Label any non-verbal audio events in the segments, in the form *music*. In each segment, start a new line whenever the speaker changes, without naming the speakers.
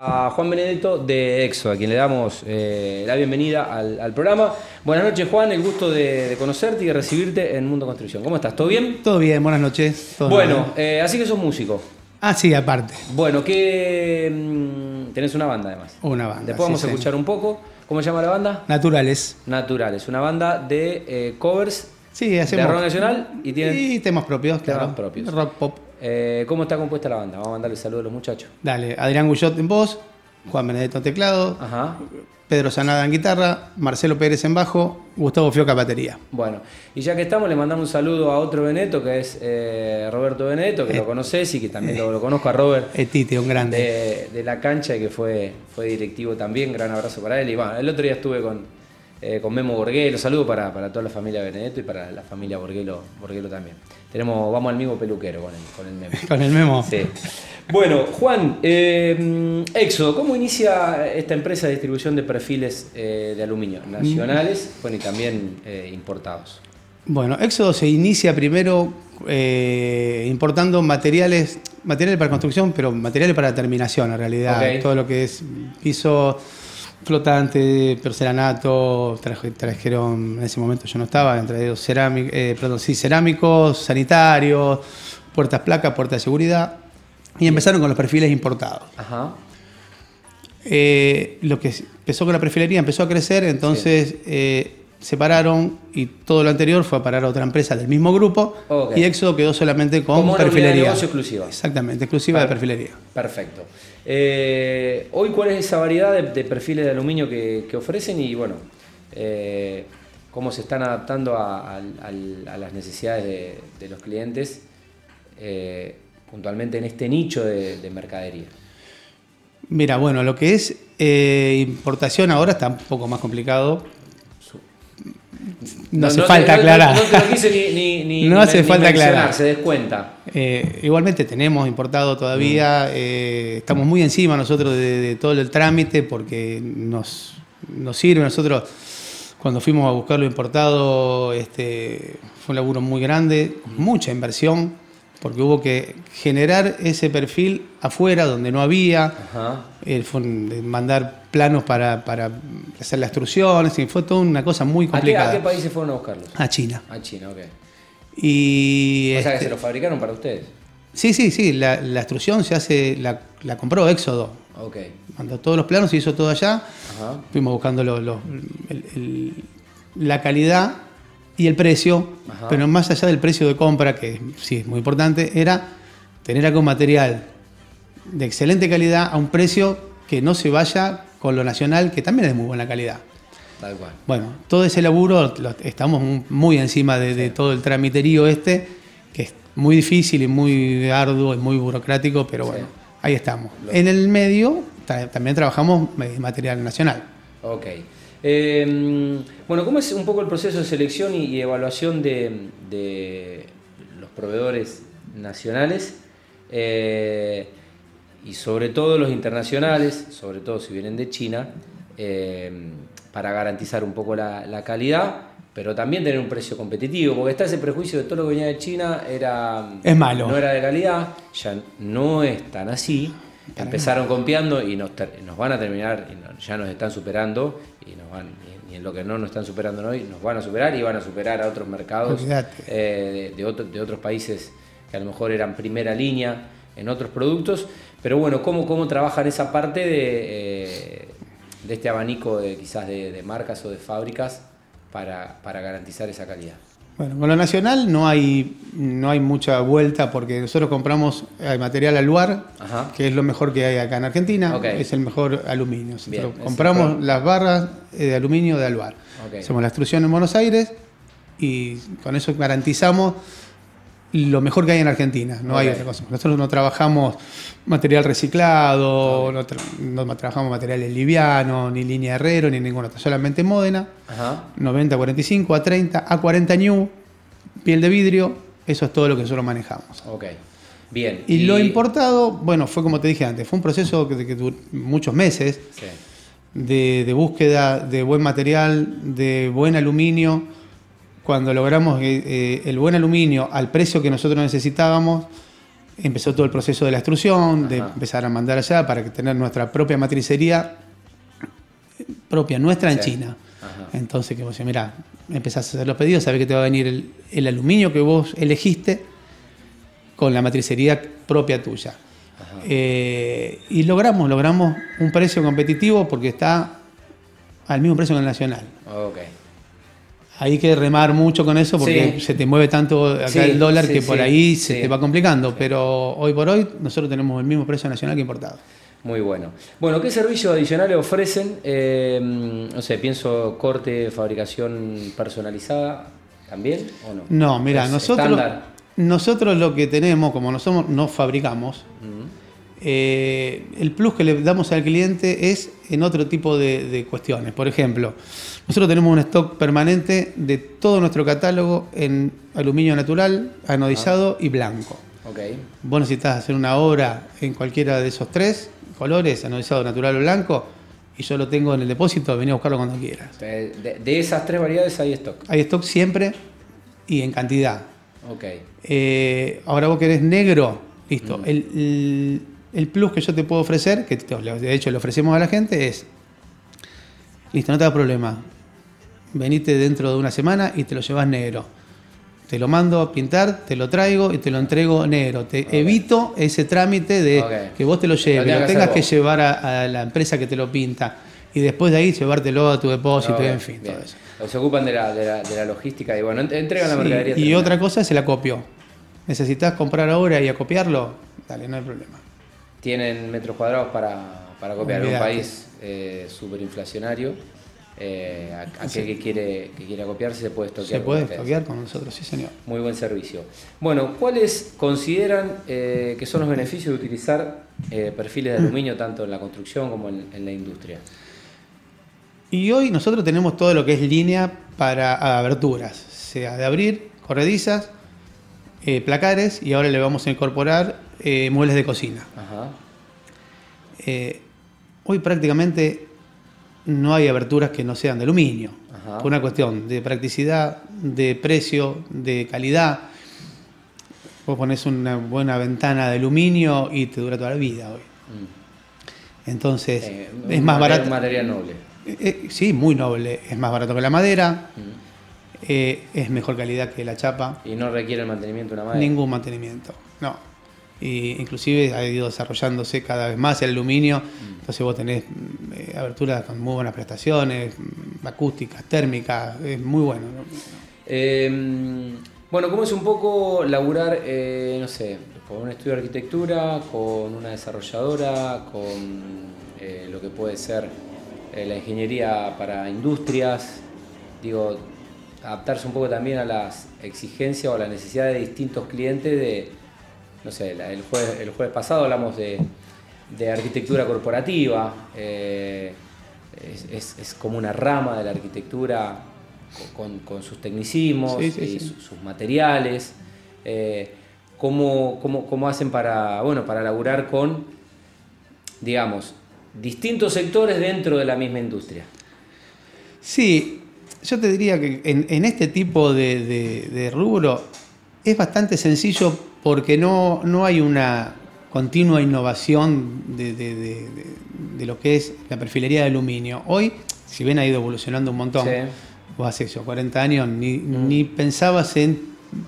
a Juan Benedetto de EXO, a quien le damos eh, la bienvenida al, programa. Buenas noches, Juan, el gusto de, conocerte y de recibirte en Mundo Construcción. ¿Cómo estás? ¿Todo bien?
Todo bien, buenas noches.
bueno, eh, así que sos músico.
Ah, sí, aparte.
Bueno, que mm, tenés una banda además.
Una banda.
Después vamos a escuchar un poco. ¿Cómo se llama la banda?
Naturales.
Naturales, una banda de eh, covers
sí, hacemos,
de rock nacional y tienen
temas propios,
temas propios.
Rock pop.
Eh, ¿Cómo está compuesta la banda? Vamos a mandarle saludos a los muchachos.
Dale, Adrián Gullot en voz, Juan Benedetto en teclado, Pedro Sanada en guitarra, Marcelo Pérez en bajo, Gustavo Fioca batería.
Bueno, y ya que estamos, le mandamos un saludo a otro Benedetto, que es eh, Roberto Benedetto, que lo eh, conoces y que también lo, conozco a Robert.
Tite, un grande.
De, la cancha y que fue, fue directivo también. Gran abrazo para él. Y bueno, el otro día estuve con, con Memo Borguelo. Saludo para, para, toda la familia Benedetto y para la familia Borguelo, Borguelo también. Tenemos, vamos al mismo peluquero con el, con el memo. *laughs*
con el memo.
Sí. Bueno, Juan, eh, Éxodo, ¿cómo inicia esta empresa de distribución de perfiles eh, de aluminio nacionales bueno, y también eh, importados?
Bueno, Éxodo se inicia primero eh, importando materiales, materiales para construcción, pero materiales para terminación en realidad. Todo lo que es piso flotante, porcelanato, trajeron, en ese momento yo no estaba, entre cerámicos, eh, perdón, sí, cerámicos, sanitarios, puertas placas, puertas de seguridad, y empezaron con los perfiles importados. Ajá. Eh, lo que empezó con la perfilería empezó a crecer, entonces eh, separaron y todo lo anterior fue a parar a otra empresa del mismo grupo y Éxodo quedó solamente con
Como
perfilería.
Una negocio exclusiva.
Exactamente, exclusiva de perfilería.
Perfecto. Eh, hoy, ¿cuál es esa variedad de, perfiles de aluminio que, ofrecen y bueno, eh, cómo se están adaptando a, las necesidades de, los clientes eh, puntualmente en este nicho de mercadería?
Mira, bueno, lo que es importación ahora está un poco más complicado no, hace falta aclarar.
No, hace falta aclarar. Se descuenta.
Eh, igualmente tenemos importado todavía, mm. eh, estamos muy encima nosotros de, todo el trámite porque nos, nos sirve. Nosotros cuando fuimos a buscar lo importado este, fue un laburo muy grande, mucha inversión porque hubo que generar ese perfil afuera donde no había, mandar planos para, hacer las extrusiones, y fue toda una cosa muy complicada.
¿A qué, países fueron a buscarlos?
A China.
A China, ok.
Y,
o sea que este se los fabricaron para ustedes.
Sí, sí, sí, la, extrusión se hace, la, compró Éxodo.
Ok.
Mandó todos los planos, se hizo todo allá. Fuimos buscando la calidad y el precio, pero más allá del precio de compra, que sí es muy importante, era tener un material de excelente calidad a un precio que no se vaya con lo nacional, que también es de muy buena calidad.
Tal cual.
Bueno, todo ese laburo estamos muy encima de, todo el tramiterío este, que es muy difícil y muy arduo y muy burocrático, pero bueno, ahí estamos. En el medio también trabajamos material nacional.
Ok. Em, bueno, ¿cómo es un poco el proceso de selección y, evaluación de, los proveedores nacionales eh, y sobre todo los internacionales, sobre todo si vienen de China, em, para garantizar un poco la, calidad? pero también tener un precio competitivo, porque está ese prejuicio de todo lo que venía de China era
es malo.
no era de calidad, ya no es tan así. Empezaron copiando y nos, van a terminar, ya nos están superando y nos van y en lo que no nos están superando hoy, nos van a superar y van a superar a otros mercados eh, de, de, otros países que a lo mejor eran primera línea en otros productos. Pero bueno, ¿cómo, cómo trabajan esa parte de, eh, de este abanico de, quizás de, marcas o de fábricas para, para garantizar esa calidad?
Bueno, con lo nacional no hay, no hay mucha vuelta porque nosotros compramos el material Aluar, que es lo mejor que hay acá en Argentina, es el mejor aluminio. compramos las barras eh, de aluminio de Aluar. Hacemos la extrusión en Buenos Aires y con eso garantizamos lo mejor que hay en Argentina, no hay otra cosa. Nosotros no trabajamos material reciclado, no, trabajamos materiales livianos, ni línea herrero, ni ninguna otra, solamente Módena, 90, 45, a 30, a 40 new, piel de vidrio, eso es todo lo que nosotros manejamos.
Ok, bien.
Y, lo importado, bueno, fue como te dije antes, fue un proceso que, que duró muchos meses de, de búsqueda de buen material, de buen aluminio cuando logramos eh, eh, el buen aluminio al precio que nosotros necesitábamos, empezó todo el proceso de la extrusión, de empezar a mandar allá para tener nuestra propia matricería propia nuestra en China. Entonces, que vos decís, mira, empezás a hacer los pedidos, sabés que te va a venir el, aluminio que vos elegiste con la matricería propia tuya. Eh, y logramos, logramos un precio competitivo porque está al mismo precio que el nacional. Hay que remar mucho con eso porque se te mueve tanto acá el dólar que por ahí se te va complicando. Pero hoy por hoy nosotros tenemos el mismo precio nacional que importado.
Muy bueno. Bueno, ¿qué servicios adicionales ofrecen? Eh, no sé, pienso corte, fabricación personalizada, ¿también o no?
No, mira, nosotros, nosotros lo que tenemos, como no somos, no fabricamos, eh, el plus que le damos al cliente es en otro tipo de, cuestiones. Por ejemplo, nosotros tenemos un stock permanente de todo nuestro catálogo en aluminio natural, anodizado ah. y blanco. Okay. Vos necesitas hacer una obra en cualquiera de esos tres colores, anodizado natural o blanco, y yo lo tengo en el depósito, vení a buscarlo cuando quieras.
De, esas tres variedades hay stock.
Hay stock siempre y en cantidad. Ok. Eh, ahora vos querés negro, listo. Mm. el, el plus que yo te puedo ofrecer, que de hecho le ofrecemos a la gente, es, listo, no te da problema, venite dentro de una semana y te lo llevas negro. Te lo mando a pintar, te lo traigo y te lo entrego negro. Te evito ese trámite de que vos te lo lleves, lo, tengas que, llevar a, la empresa que te lo pinta y después de ahí llevártelo a tu depósito, en fin, todo eso.
Se ocupan de la, de la, logística y bueno, entregan la mercadería.
Y otra cosa es el acopio. ¿Necesitas comprar ahora y acopiarlo? Dale, no hay problema
tienen metros cuadrados para, para copiar. un país eh, súper inflacionario. Eh, aquel que quiere, que quiere acopiarse se puede estoquear.
Se puede estoquear con nosotros, sí señor.
Muy buen servicio. Bueno, ¿cuáles consideran eh, que son los beneficios de utilizar eh, perfiles de aluminio *clears throat* tanto en la construcción como en, en, la industria?
Y hoy nosotros tenemos todo lo que es línea para aberturas, sea de abrir, corredizas, placares y ahora le vamos a incorporar eh, muebles de cocina. Eh, hoy prácticamente no hay aberturas que no sean de aluminio, por una cuestión de practicidad, de precio, de calidad. Vos pones una buena ventana de aluminio y te dura toda la vida hoy. Mm. Entonces, eh, es más barato.
Material noble.
sí, muy noble. Es más barato que la madera. Mm. es mejor calidad que la chapa.
Y no requiere el mantenimiento de una madera.
Ningún mantenimiento. No y inclusive ha ido desarrollándose cada vez más el aluminio, entonces vos tenés eh, aberturas con muy buenas prestaciones, acústicas, térmicas, es muy bueno.
Em, bueno, ¿cómo es un poco laburar, eh, no sé, con un estudio de arquitectura, con una desarrolladora, con eh, lo que puede ser la ingeniería para industrias? Digo, adaptarse un poco también a las exigencias o a las necesidades de distintos clientes de no sé, el jueves, el jueves pasado hablamos de, arquitectura corporativa, eh, es, como una rama de la arquitectura con, sus tecnicismos y sus, materiales. Eh, ¿cómo, hacen para, bueno, para laburar con, digamos, distintos sectores dentro de la misma industria?
Sí, yo te diría que en, este tipo de rubro es bastante sencillo porque no, no hay una continua innovación de, lo que es la perfilería de aluminio. Hoy, si bien ha ido evolucionando un montón, vos hace eso, 40 años, ni, mm. ni, pensabas en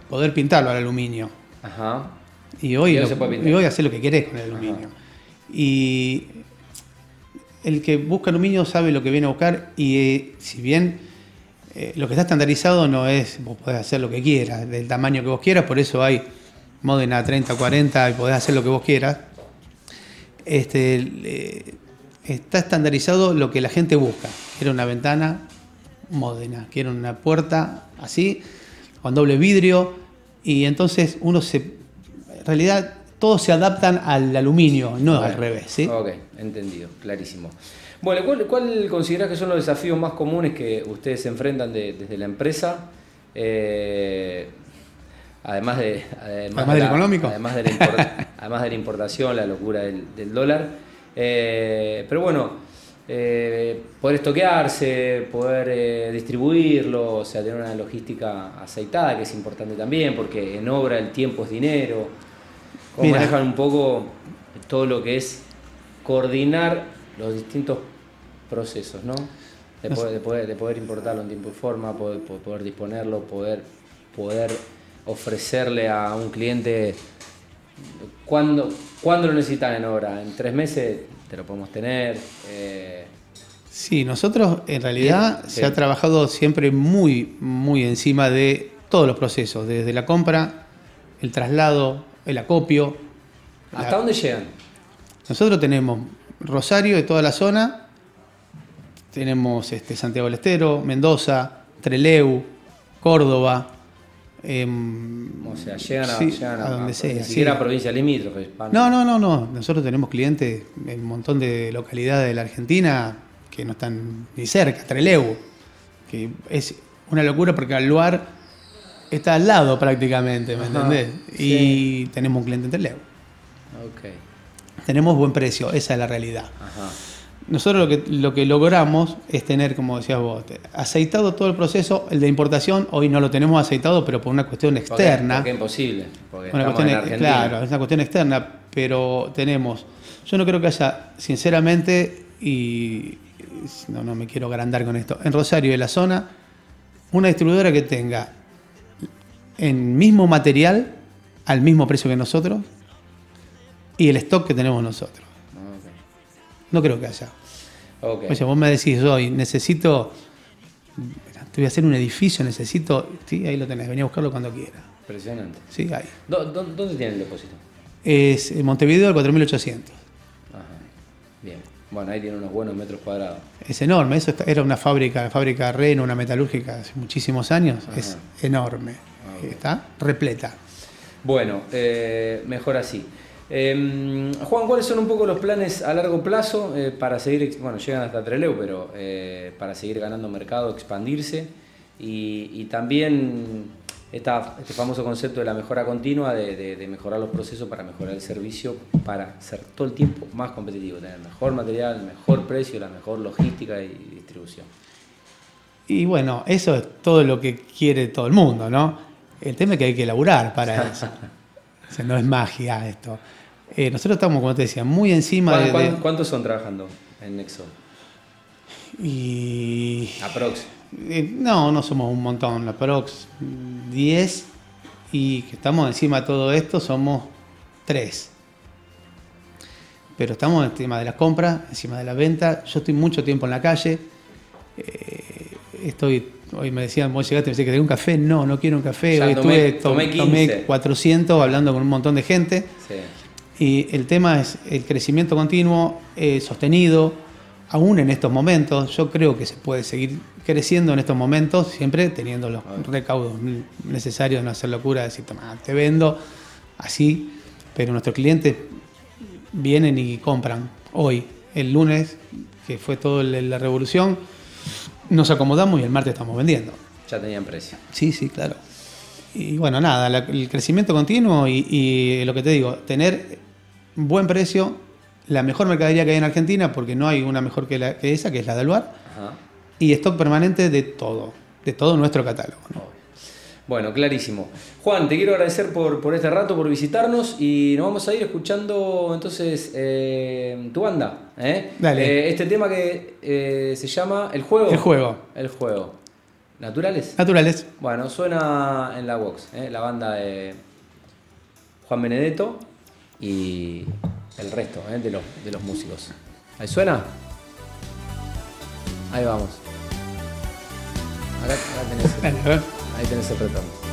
poder pintarlo al aluminio. Ajá. Y hoy, y hoy haces lo que querés con el aluminio. Y el que busca aluminio sabe lo que viene a buscar y eh, si bien eh, lo que está estandarizado no es, vos podés hacer lo que quieras, del tamaño que vos quieras, por eso hay Modena 30, 40 y podés hacer lo que vos quieras. Este, está estandarizado lo que la gente busca. Quiere una ventana Modena, quiere una puerta así, con doble vidrio, y entonces uno se. En realidad, todos se adaptan al aluminio, no al revés. ¿sí?
Ok, entendido, clarísimo. Bueno, ¿cuál, cuál considerás que son los desafíos más comunes que ustedes se enfrentan desde la empresa? Eh, además de
además, del económico.
además de, la *laughs* además de la importación la locura del, dólar. Eh, pero bueno eh, poder estoquearse poder eh, distribuirlo o sea tener una logística aceitada que es importante también porque en obra el tiempo es dinero. ¿Cómo manejan un poco todo lo que es coordinar los distintos procesos, ¿no? De poder, de poder, importarlo en tiempo y forma, poder, poder disponerlo, poder, poder ofrecerle a un cliente cuando, cuando lo necesitan en obra. En tres meses te lo podemos tener. Eh,
Sí, nosotros en realidad se ha trabajado siempre muy, muy encima de todos los procesos, desde la compra, el traslado, el acopio.
¿Hasta dónde llegan?
Nosotros tenemos Rosario de toda la zona, tenemos este, Santiago del Estero, Mendoza, Treleu, Córdoba.
Em, o sea, llegan a, donde sea. Ni siquiera provincia limítrofe.
No, no, no, no. Nosotros tenemos clientes en un montón de localidades de la Argentina que no están ni cerca, Trelew, que es una locura porque el lugar está al lado prácticamente, ¿me entendés? Y tenemos un cliente en Trelew. Okay. Tenemos buen precio, esa es la realidad. Nosotros lo que, lo que logramos es tener, como decías vos, aceitado todo el proceso. El de importación hoy no lo tenemos aceitado, pero por una cuestión externa.
Porque, es imposible. Porque
una cuestión, claro, es una cuestión externa, pero tenemos. Yo no creo que haya, sinceramente, y, no, no me quiero agrandar con esto, en Rosario de la zona, una distribuidora que tenga en mismo material al mismo precio que nosotros y el stock que tenemos nosotros. No creo que haya. O sea, vos me decís hoy, necesito, te voy a hacer un edificio, necesito, sí, ahí lo tenés, venía a buscarlo cuando quiera.
Impresionante.
Sí, ahí.
¿Dónde tiene el depósito?
Es en Montevideo al 4800. Ajá.
Bien. Bueno, ahí tiene unos buenos metros cuadrados.
Es enorme, eso era una fábrica, la fábrica Reno, una metalúrgica hace muchísimos años, es enorme, ah, está repleta.
Bueno, eh, mejor así. Em, Juan, ¿cuáles son un poco los planes a largo plazo eh, para seguir, bueno, llegan hasta Treleu, pero eh, para seguir ganando mercado, expandirse y también este famoso concepto de la mejora continua, de, mejorar los procesos para mejorar el servicio, para ser todo el tiempo más competitivo, tener mejor material, mejor precio, la mejor logística y distribución.
Y bueno, eso es todo lo que quiere todo el mundo, ¿no? El tema es que hay que elaborar para *laughs* eso. o sea, no es magia esto. Eh, nosotros estamos, como te decía, muy encima
de, ¿Cuántos son trabajando en Nexo?
Y...
Aprox.
Eh, no, no somos un montón, la Prox 10 y que estamos encima de todo esto somos 3. Pero estamos encima de la compra, encima de la venta. Yo estoy mucho tiempo en la calle. Eh, estoy, hoy me decían, vos llegaste y me decías que tengo un café. No, no quiero un café. hoy estuve, tomé, 400 hablando con un montón de gente. Y el tema es el crecimiento continuo, eh, sostenido aún en estos momentos, yo creo que se puede seguir creciendo en estos momentos, siempre teniendo los recaudos necesarios, no hacer locura, decir, toma, te vendo así, pero nuestros clientes vienen y compran. Hoy, el lunes, que fue toda la revolución, nos acomodamos y el martes estamos vendiendo.
Ya tenían precio.
Sí, sí, claro. Y bueno, nada, el crecimiento continuo y, y lo que te digo, tener buen precio la mejor mercadería que hay en Argentina, porque no hay una mejor que, la, que esa, que es la de Alvar, y stock permanente de todo, de todo nuestro catálogo.
Bueno, clarísimo. Juan, te quiero agradecer por, por, este rato, por visitarnos y nos vamos a ir escuchando entonces eh, tu banda. ¿eh? Dale. Eh, este tema que se llama El Juego.
El Juego.
El Juego. ¿Naturales?
Naturales.
Bueno, suena en la Vox, la banda de Juan Benedetto y el resto ¿eh? de, los, de los músicos. ¿Ahí suena? Ahí vamos. Acá, tenés, ahí tenés el retorno.